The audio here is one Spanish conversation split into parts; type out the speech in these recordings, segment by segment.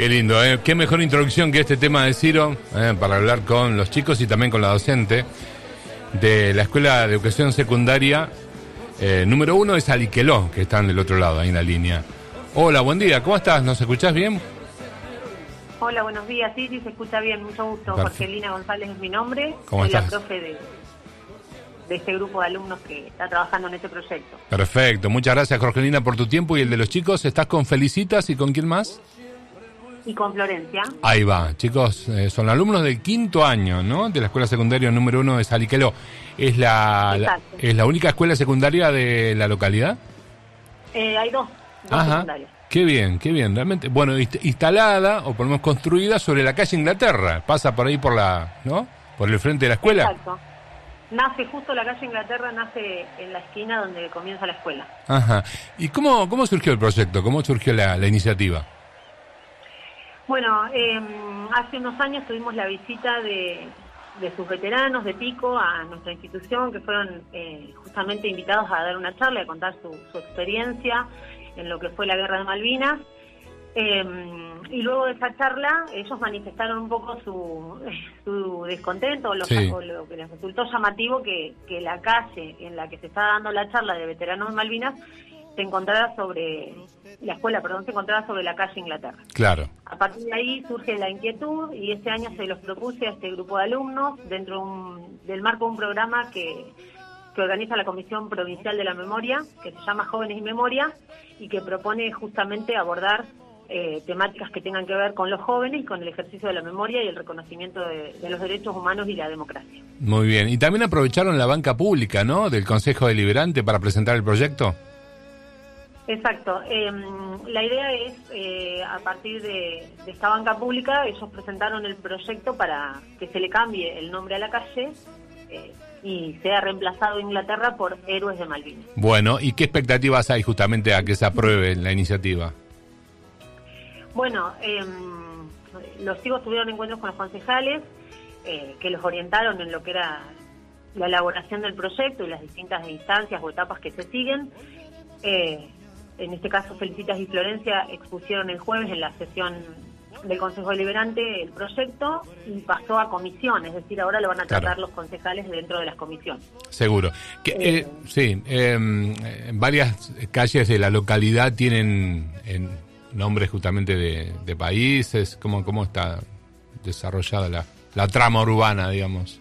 Qué lindo, ¿eh? Qué mejor introducción que este tema de Ciro ¿eh? para hablar con los chicos y también con la docente de la Escuela de Educación Secundaria eh, número uno es Aliqueló, que están del otro lado, ahí en la línea. Hola, buen día, ¿cómo estás? ¿Nos escuchás bien? Hola, buenos días. Sí, sí, se escucha bien. Mucho gusto. Jorgelina González es mi nombre. ¿Cómo Soy estás? la profe de, de este grupo de alumnos que está trabajando en este proyecto. Perfecto, muchas gracias Jorgelina por tu tiempo y el de los chicos. ¿Estás con Felicitas y con quién más? Y con Florencia. Ahí va, chicos, eh, son alumnos del quinto año, ¿no? De la escuela secundaria número uno de Saliqueló. ¿Es la. ¿Es la única escuela secundaria de la localidad? Eh, hay dos, dos Ajá. secundarias. Qué bien, qué bien, realmente. Bueno, inst- instalada o por lo menos construida sobre la calle Inglaterra. Pasa por ahí por la, ¿no? Por el frente de la escuela. Exacto. Nace justo la calle Inglaterra, nace en la esquina donde comienza la escuela. Ajá. ¿Y cómo, cómo surgió el proyecto? ¿Cómo surgió la, la iniciativa? Bueno, eh, hace unos años tuvimos la visita de, de sus veteranos de Pico a nuestra institución, que fueron eh, justamente invitados a dar una charla, a contar su, su experiencia en lo que fue la guerra de Malvinas. Eh, y luego de esa charla, ellos manifestaron un poco su, su descontento, o lo, Sí. o lo que les resultó llamativo que, que la calle en la que se estaba dando la charla de veteranos de Malvinas se encontrara sobre, la escuela, perdón, se encontraba sobre la calle Inglaterra. Claro. A partir de ahí surge la inquietud y este año se los propuse a este grupo de alumnos dentro de un- del marco de un programa que, que organiza la Comisión Provincial de la Memoria, que se llama Jóvenes y Memoria, y que propone justamente abordar eh, temáticas que tengan que ver con los jóvenes y con el ejercicio de la memoria y el reconocimiento de, de los derechos humanos y la democracia. Muy bien. Y también aprovecharon la banca pública, ¿no? Del Consejo Deliberante para presentar el proyecto. Exacto. Eh, la idea es, eh, a partir de, de esta banca pública, ellos presentaron el proyecto para que se le cambie el nombre a la calle eh, y sea reemplazado Inglaterra por Héroes de Malvinas. Bueno, ¿y qué expectativas hay justamente a que se apruebe la iniciativa? Bueno, eh, los chicos tuvieron encuentros con los concejales eh, que los orientaron en lo que era la elaboración del proyecto y las distintas instancias o etapas que se siguen. Eh, en este caso, Felicitas y Florencia expusieron el jueves en la sesión del Consejo Deliberante el proyecto y pasó a comisión, es decir, ahora lo van a Claro. tratar los concejales dentro de las comisiones. Seguro. Que, eh, sí, eh, varias calles de la localidad tienen en, nombres justamente de, de países. ¿Cómo, ¿Cómo está desarrollada la, la trama urbana, digamos?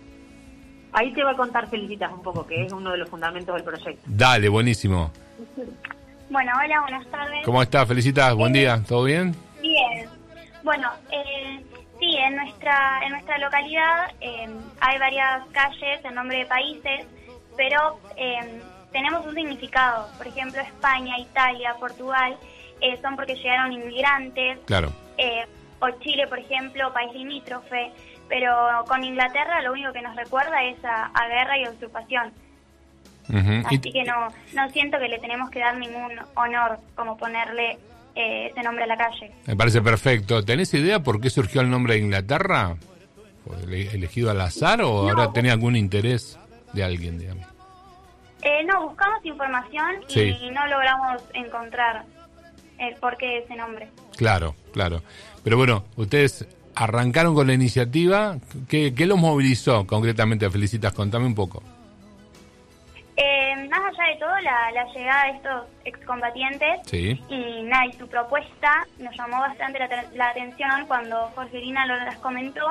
Ahí te va a contar Felicitas un poco, que es uno de los fundamentos del proyecto. Dale, buenísimo. Bueno, hola, buenas tardes. ¿Cómo estás? Felicitas, buen día, ¿todo bien? Bien. Bueno, eh, sí, en nuestra en nuestra localidad eh, hay varias calles en nombre de países, pero eh, tenemos un significado. Por ejemplo, España, Italia, Portugal eh, son porque llegaron inmigrantes. Claro. eh, o Chile, por ejemplo, país limítrofe. Pero con Inglaterra lo único que nos recuerda es a, a guerra y ocupación. Así que no, no siento que le tenemos que dar ningún honor como ponerle eh, ese nombre a la calle. Me parece perfecto. ¿Tenés idea por qué surgió el nombre de Inglaterra? ¿Fue ele- elegido al azar o No. ahora tenía algún interés de alguien, digamos? Eh, no, buscamos información y Sí. no logramos encontrar el porqué de ese nombre. Claro, claro. Pero bueno, ustedes arrancaron con la iniciativa. ¿Qué, qué los movilizó concretamente? Felicitas, contame un poco. Más allá de todo, la, la llegada de estos excombatientes Sí. y nada, y su propuesta nos llamó bastante la, te- la atención cuando Jorgelina lo las comentó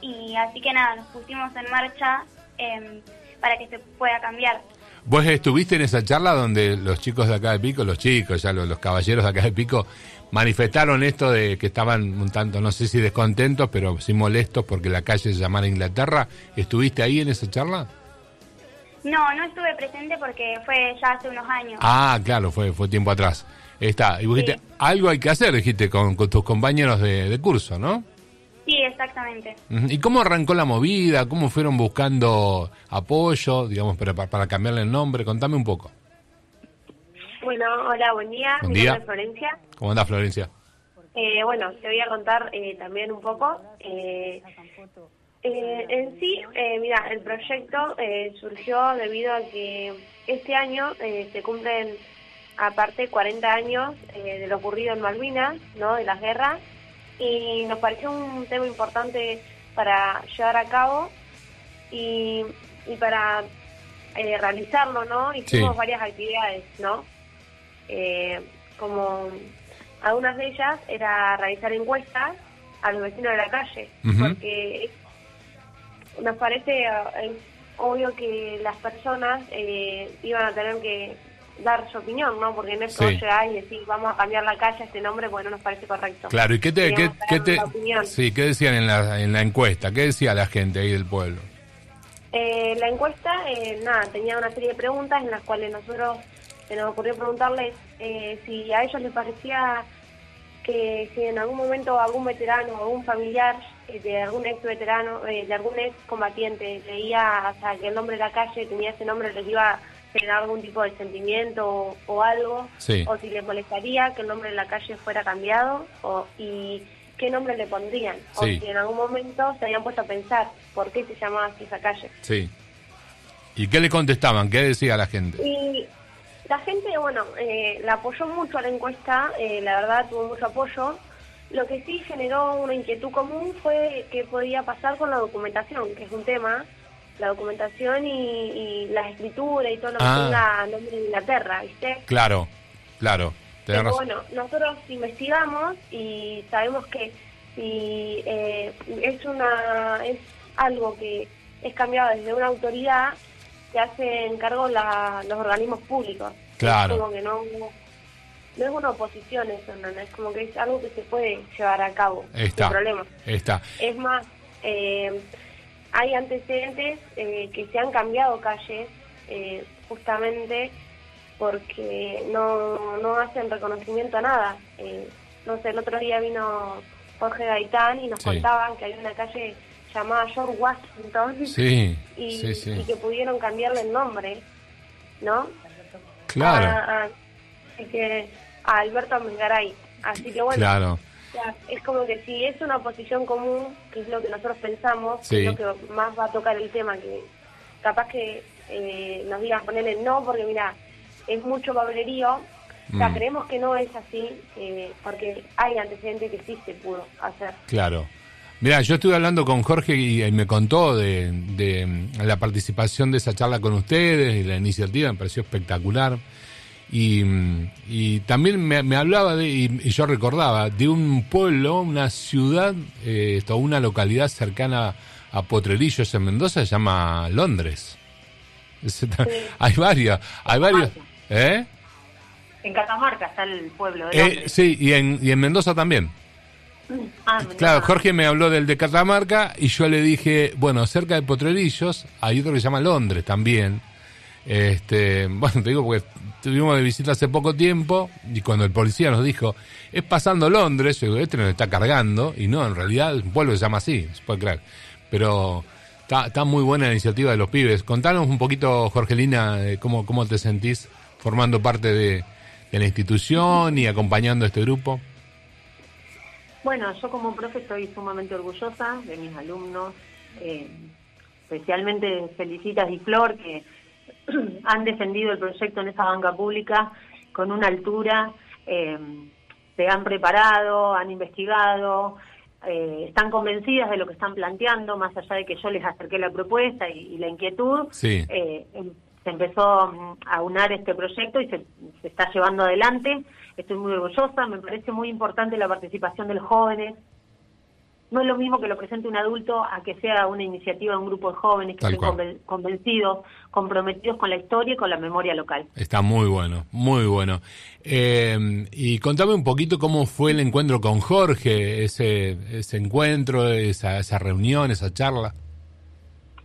y así que nada, nos pusimos en marcha em, para que se pueda cambiar. Vos estuviste en esa charla donde los chicos de acá de Pico, los chicos, ya los, los caballeros de acá de Pico, manifestaron esto de que estaban un tanto, no sé si descontentos, pero sí molestos porque la calle se llamara Inglaterra. ¿Estuviste ahí en esa charla? No, no estuve presente porque fue ya hace unos años. Ah, claro, fue, fue tiempo atrás. Está, y vos dijiste, Sí. algo hay que hacer, dijiste, con, con tus compañeros de, de curso, ¿no? Sí, exactamente. ¿Y cómo arrancó la movida? ¿Cómo fueron buscando apoyo, digamos, para, para, para cambiarle el nombre? Contame un poco. Bueno, hola, buen día. Buen Mi día. nombre es Florencia. ¿Cómo andás, Florencia? Eh, bueno, te voy a contar eh, también un poco. Eh, eh, en sí, eh, mira, el proyecto eh, surgió debido a que este año eh, se cumplen, aparte, 40 años eh, de lo ocurrido en Malvinas, ¿no? De las guerras. y nos pareció un tema importante para llevar a cabo y, y para eh, realizarlo, ¿no? Hicimos Sí. varias actividades, ¿no? Eh, como algunas de ellas era realizar encuestas a los vecinos de la calle, Ujú. porque nos parece eh, obvio que las personas eh, iban a tener que dar su opinión, ¿no? Porque no es que Sí. llegás y decís, vamos a cambiar la calle a este nombre, bueno, nos parece correcto. Claro, ¿y qué te, qué, te, sí, qué decían en la, en la encuesta? ¿Qué decía la gente ahí del pueblo? Eh, la encuesta, eh, nada, tenía una serie de preguntas en las cuales nosotros se nos ocurrió preguntarles eh, si a ellos les parecía que si en algún momento algún veterano o algún familiar eh, de algún ex veterano, eh, de algún ex combatiente leía hasta que el nombre de la calle tenía ese nombre, les iba a generar algún tipo de sentimiento o, o algo, Sí. o si les molestaría que el nombre de la calle fuera cambiado o, y qué nombre le pondrían, Sí. o si en algún momento se habían puesto a pensar por qué se llamaba así esa calle. Sí. ¿Y qué le contestaban? ¿Qué decía la gente? Y la gente, bueno, eh, la apoyó mucho a la encuesta, eh, la verdad tuvo mucho apoyo. Lo que sí generó una inquietud común fue qué podía pasar con la documentación, que es un tema, la documentación y, y la escritura y todo lo que Ah. tenga nombre de Inglaterra, ¿viste? Claro, claro. Pero razón. bueno, nosotros investigamos y sabemos que si eh, es una es algo que es cambiado desde una autoridad, se hace cargo la, los organismos públicos. Claro. Es como que no, no es una oposición eso, no, no, es como que es algo que se puede llevar a cabo Está. sin problema. Está. Es más, eh, hay antecedentes eh, que se han cambiado calles eh, justamente porque no, no hacen reconocimiento a nada. Eh, no sé, el otro día vino Jorge Gaitán y nos Sí. contaban que hay una calle llamada George Washington Sí, y, sí, sí. y que pudieron cambiarle el nombre, ¿no? Claro, A, Alberto Amengaray. Así que bueno, claro. es como que si es una posición común, que es lo que nosotros pensamos, Sí. es lo que más va a tocar el tema, que capaz que eh, nos digan ponerle no, porque mira, es mucho bablerío. O sea, Mm. creemos que no es así, eh, porque hay antecedentes que sí se pudo hacer. Claro. Mira, yo estuve hablando con Jorge y, y me contó de, de, mm, la participación de esa charla con ustedes y la iniciativa, me pareció espectacular. Y, mm, y también me, me hablaba de, y, y yo recordaba, de un pueblo, una ciudad, eh, esto, una localidad cercana a Potrerillos en Mendoza, se llama Londres. Hay varias, hay varios. ¿Eh? En Catamarca está el pueblo de Eh, sí, y en, y en Mendoza también. Ah. Claro, Jorge me habló del de Catamarca y yo le dije, bueno, cerca de Potrerillos hay otro que se llama Londres también. Este, bueno, te digo porque tuvimos de visita hace poco tiempo y cuando el policía nos dijo, es pasando Londres, yo digo, este nos está cargando y no, en realidad el pueblo se llama así, se puede creer. Pero está, está muy buena la iniciativa de los pibes. Contanos un poquito, Jorgelina, cómo, cómo te sentís formando parte de, de la institución y acompañando a este grupo. Bueno, yo como profe estoy sumamente orgullosa de mis alumnos, eh, especialmente Felicitas y Flor, que han defendido el proyecto en esa banca pública con una altura, eh, se han preparado, han investigado, eh, están convencidas de lo que están planteando, más allá de que yo les acerqué la propuesta y, y la inquietud. Sí. Eh, se empezó mm, a unar este proyecto y se, se está llevando adelante. Estoy muy orgullosa, me parece muy importante la participación de los jóvenes. No es lo mismo que lo presente un adulto a que sea una iniciativa de un grupo de jóvenes que Tal estén cual. convencidos, comprometidos con la historia y con la memoria local. Está muy bueno, muy bueno. Eh, y contame un poquito cómo fue el encuentro con Jorge, ese, ese encuentro, esa, esa reunión, esa charla.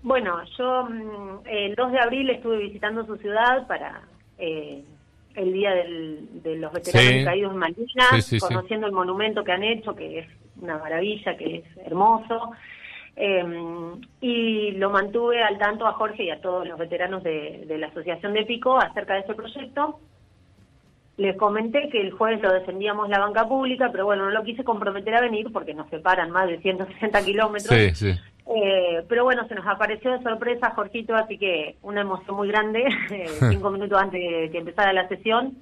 Bueno, yo mm, el 2 de abril estuve visitando su ciudad para eh, el Día del- de los Veteranos Sí. Caídos en Malvinas, Sí, sí, sí. conociendo el monumento que han hecho, que es una maravilla, que es hermoso. Eh, y lo mantuve al tanto a Jorge y a todos los veteranos de, de la Asociación de Pico acerca de ese proyecto. Les comenté que el jueves lo defendíamos la banca pública, pero bueno, no lo quise comprometer a venir porque nos separan más de 160 kilómetros. Sí, sí. Eh, pero bueno, se nos apareció de sorpresa Jorgito, así que una emoción muy grande, eh, cinco minutos antes de que empezara la sesión,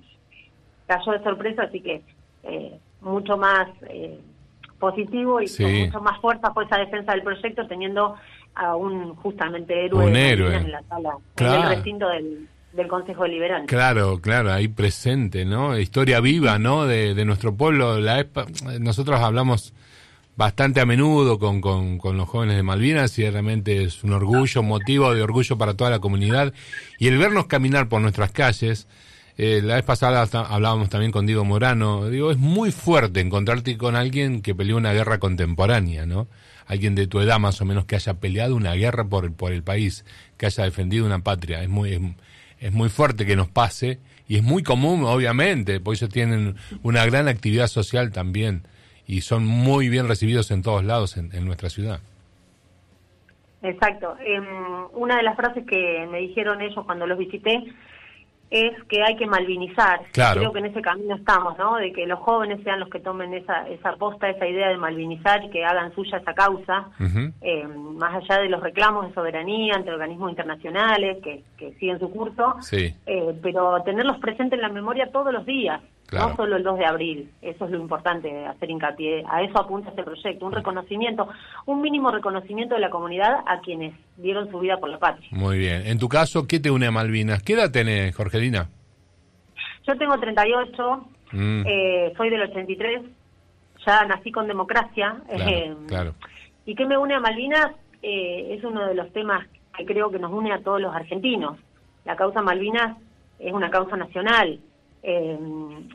cayó de sorpresa, así que eh, mucho más eh, positivo y Sí. con mucho más fuerza fue esa defensa del proyecto teniendo a un justamente héroe, Un héroe. En la sala, Claro. en el recinto del, del Consejo Deliberante. Claro, claro, ahí presente, ¿no? Historia viva, ¿no? De, de nuestro pueblo. La EPA, nosotros hablamos bastante a menudo con, con, con los jóvenes de Malvinas y realmente es un orgullo, motivo de orgullo para toda la comunidad. Y el vernos caminar por nuestras calles, eh, la vez pasada hablábamos también con Diego Morano, digo, es muy fuerte encontrarte con alguien que peleó una guerra contemporánea, ¿no? Alguien de tu edad más o menos que haya peleado una guerra por, por el país, que haya defendido una patria. Es muy, es, es muy fuerte que nos pase y es muy común, obviamente, porque ellos tienen una gran actividad social también y son muy bien recibidos en todos lados en, en nuestra ciudad. Exacto. Em, una de las frases que me dijeron ellos cuando los visité es que hay que malvinizar. Claro. Creo que en ese camino estamos, ¿no? De que los jóvenes sean los que tomen esa, esa posta, esa idea de malvinizar y que hagan suya esa causa, eh, más allá de los reclamos de soberanía ante organismos internacionales que, que siguen su curso, Sí. eh, pero tenerlos presentes en la memoria todos los días, Claro. no solo el 2 de abril. Eso es lo importante, hacer hincapié. A eso apunta este proyecto, un reconocimiento, un mínimo reconocimiento de la comunidad a quienes dieron su vida por la patria. Muy bien. En tu caso, ¿qué te une a Malvinas? ¿Qué edad tenés, Jorgelina? Yo tengo 38, Mm, eh, soy del 83, ya nací con democracia. Claro, eh, claro. ¿Y qué me une a Malvinas? Eh, es uno de los temas que creo que nos une a todos los argentinos. La causa Malvinas es una causa nacional. Eh,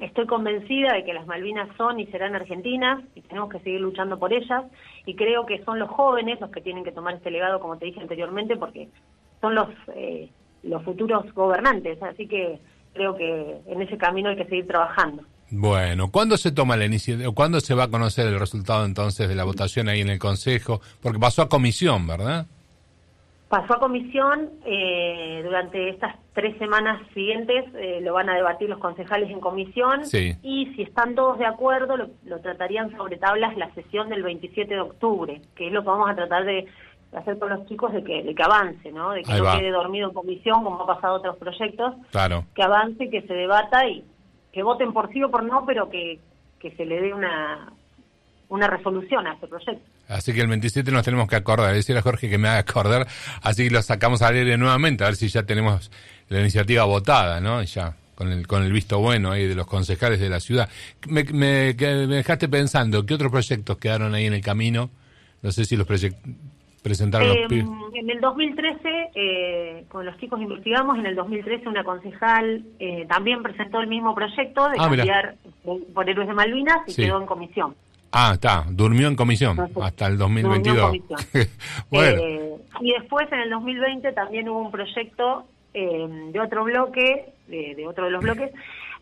estoy convencida de que las Malvinas son y serán argentinas y tenemos que seguir luchando por ellas. Y creo que son los jóvenes los que tienen que tomar este legado, como te dije anteriormente, porque son los, eh, los futuros gobernantes. Así que creo que en ese camino hay que seguir trabajando. Bueno, ¿cuándo se toma la iniciativa? ¿Cuándo se va a conocer el resultado entonces de la votación ahí en el Consejo? Porque pasó a comisión, ¿verdad? Pasó a comisión, eh, durante estas tres semanas siguientes eh, lo van a debatir los concejales en comisión Sí. y si están todos de acuerdo lo, lo tratarían sobre tablas la sesión del 27 de octubre, que es lo que vamos a tratar de hacer con los chicos de que, de que avance, ¿no? de que Ahí no va. quede dormido en comisión como ha pasado otros proyectos, Claro. que avance, que se debata y que voten por sí o por no, pero que, que se le dé una, una resolución a este proyecto. Así que el 27 nos tenemos que acordar, decirle a Jorge que me haga acordar, así lo sacamos al aire nuevamente, a ver si ya tenemos la iniciativa votada, ¿no? Y Ya, con el, con el visto bueno ahí de los concejales de la ciudad. Me, me, dejaste pensando, ¿qué otros proyectos quedaron ahí en el camino? No sé si los presentaron Eh, los pibes. en el 2013, eh, con los chicos investigamos, en el 2013 una concejal eh, también presentó el mismo proyecto de Ah, cambiar por- por Héroes de Malvinas y Sí. quedó en comisión. Ah, está, durmió en comisión Entonces, hasta el durmió en 2022. comisión. bueno, Eh, y después en el 2020 también hubo un proyecto eh, de otro bloque, de, de otro de los bloques,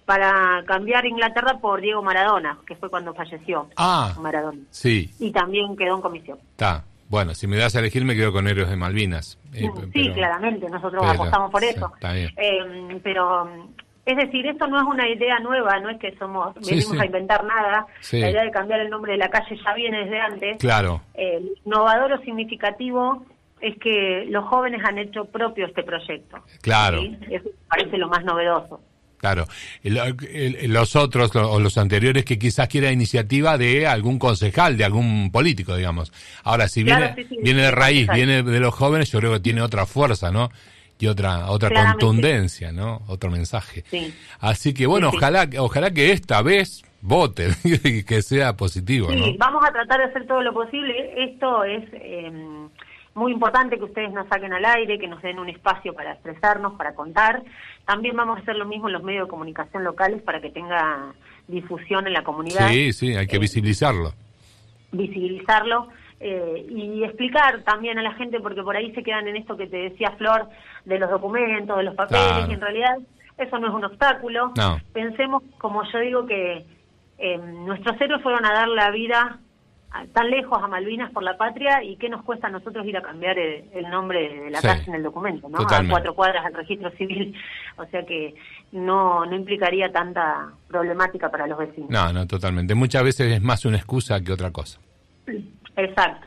para cambiar Inglaterra por Diego Maradona, que fue cuando falleció Ah. Maradona. sí, Y también quedó en comisión. está. Bueno, si me das a elegir me quedo con Héroes de Malvinas. Eh, sí, pero- claramente, nosotros pero- apostamos por sí, eso. está bien. Eh, pero, es decir, esto no es una idea nueva, no es que somos venimos sí. a inventar nada. Sí. La idea de cambiar el nombre de la calle ya viene desde antes. Claro, Eh, innovador o significativo es que los jóvenes han hecho propio este proyecto. Claro. Eso me parece lo más novedoso. Claro, los otros o los anteriores que quizás quiera iniciativa de algún concejal, de algún político, digamos. Ahora, si Claro, viene, viene de raíz, viene de los jóvenes, yo creo que tiene otra fuerza, ¿no? Y otra otra Claramente. contundencia, ¿no? Otro mensaje. Sí. Así que bueno, Sí, sí. ojalá ojalá que esta vez voten y que sea positivo, Sí, ¿no? vamos a tratar de hacer todo lo posible. Esto es eh, muy importante que ustedes nos saquen al aire, que nos den un espacio para expresarnos, para contar. También vamos a hacer lo mismo en los medios de comunicación locales para que tenga difusión en la comunidad. Sí, sí, hay que Eh, visibilizarlo. visibilizarlo eh, y explicar también a la gente, porque por ahí se quedan en esto que te decía Flor, de los documentos, de los papeles, Claro. y en realidad eso no es un obstáculo. No. Pensemos, como yo digo, que eh, nuestros héroes fueron a dar la vida a- tan lejos a Malvinas por la patria y qué nos cuesta a nosotros ir a cambiar el, el nombre de la Sí. casa en el documento, ¿no? Totalmente. A cuatro cuadras al registro civil. O sea que no, no implicaría tanta problemática para los vecinos. No, no, totalmente. Muchas veces es más una excusa que otra cosa. Exacto.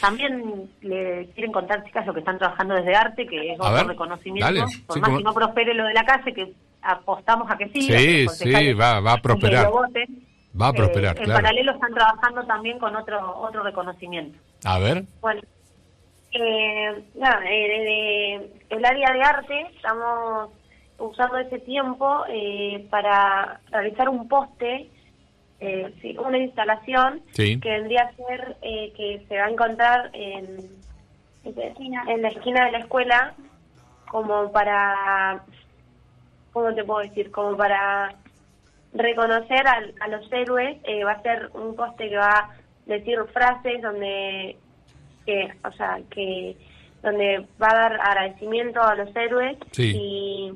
También le quieren contar, chicas, lo que están trabajando desde arte, que es A otro ver, reconocimiento. dale. Por Sí, más como- que no prospere lo de la calle, que apostamos a que sí. Sí, sí, va- va a prosperar. voten. Va a prosperar, en claro. paralelo están trabajando también con otro otro reconocimiento. A ver. Bueno, eh, nada, eh, desde el área de arte estamos usando ese tiempo eh, para realizar un poste, eh, sí, una instalación Sí. que vendría a ser eh, que se va a encontrar en, en la esquina de la escuela como para, ¿cómo te puedo decir? Como para reconocer al- a, los héroes, eh, va a ser un poste que va a decir frases donde, que, o sea, que donde va a dar agradecimiento a los héroes Sí. y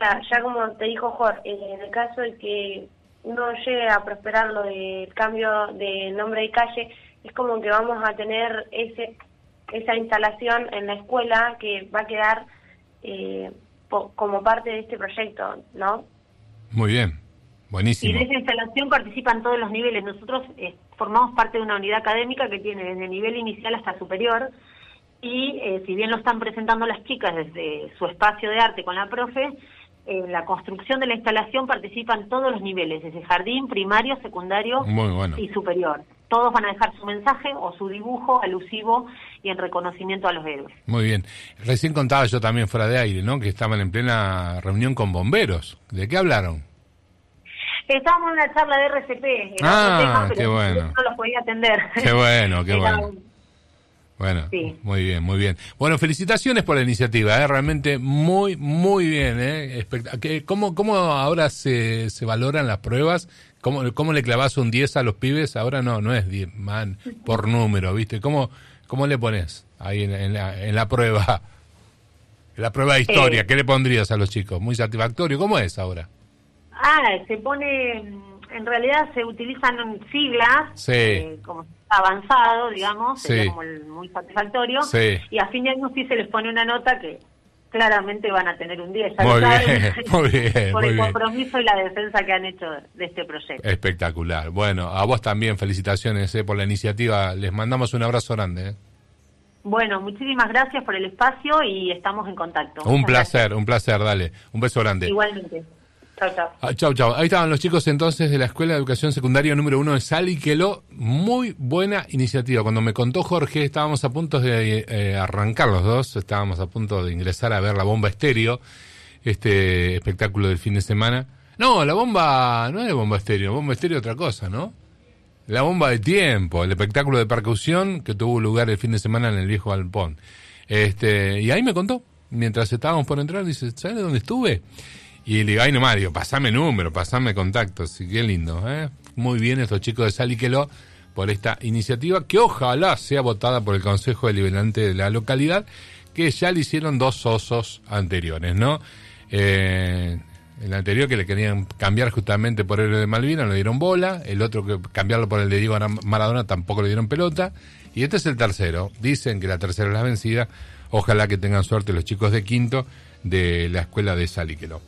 ya, ya como te dijo Jorge, en el caso de que no llegue a prosperar lo del cambio de nombre de calle, es como que vamos a tener ese esa instalación en la escuela que va a quedar eh, po- como parte de este proyecto, ¿no? Muy bien. Y Buenísimo. de esa instalación participan todos los niveles. Nosotros eh, formamos parte de una unidad académica que tiene desde nivel inicial hasta superior y eh, si bien lo están presentando las chicas desde su espacio de arte con la profe, en la construcción de la instalación participan todos los niveles, desde jardín, primario, secundario Muy bueno. y superior. Todos van a dejar su mensaje o su dibujo alusivo y en reconocimiento a los héroes. Muy bien. Recién contaba yo también fuera de aire, ¿no? Que estaban en plena reunión con bomberos. ¿De qué hablaron? Estábamos en una charla de RCP, Ah, otro tema, pero qué bueno. no los podía atender. Qué bueno, qué Era bueno. Bueno, Sí. muy bien, muy bien. Bueno, felicitaciones por la iniciativa, ¿eh? realmente muy, muy bien. ¿eh? Espect- ¿Qué- ¿Cómo, ¿Cómo ahora se, se valoran las pruebas? ¿Cómo, ¿Cómo le clavas un 10 a los pibes? Ahora no, no es 10, man, por número, ¿viste? ¿Cómo, cómo le pones ahí en, en la, en la prueba? En la prueba de historia, Eh. ¿qué le pondrías a los chicos? Muy satisfactorio. ¿Cómo es ahora? Ah, se pone, en realidad se utilizan siglas, Sí. eh, como avanzado, digamos, Sí. sería como el muy satisfactorio, Sí. y a fin de año sí se les pone una nota que claramente van a tener un 10, ya Muy bien, muy bien, por muy el bien. compromiso y la defensa que han hecho de este proyecto. Espectacular. Bueno, a vos también felicitaciones ¿eh? por la iniciativa. Les mandamos un abrazo grande. ¿eh? Bueno, muchísimas gracias por el espacio y estamos en contacto. Un Muchas placer, un placer, dale. Un beso grande. Igualmente. Chao, chao. Ah, chau. Ahí estaban los chicos entonces de la Escuela de Educación Secundaria número uno de Saliqueló. Muy buena iniciativa. Cuando me contó Jorge, estábamos a punto de eh, arrancar los dos. Estábamos a punto de ingresar a ver la bomba estéreo, este espectáculo del fin de semana. No, la bomba no es bomba estéreo, bomba estéreo otra cosa, ¿no? La bomba de tiempo, el espectáculo de percusión que tuvo lugar el fin de semana en el viejo Alpón. Este, y ahí me contó, mientras estábamos por entrar, dice, ¿sabes dónde estuve? Y le digo, ay nomás, digo, pasame número, pasame contactos, y qué lindo, ¿eh? Muy bien estos chicos de Saliqueló por esta iniciativa que ojalá sea votada por el Consejo Deliberante de la localidad, que ya le hicieron dos osos anteriores, ¿no? Eh, el anterior que le querían cambiar justamente por el de Malvina, no le dieron bola. El otro que cambiarlo por el de Diego Ara- Maradona tampoco le dieron pelota. Y este es el tercero. Dicen que la tercera es la vencida. Ojalá que tengan suerte los chicos de quinto de la escuela de Saliqueló.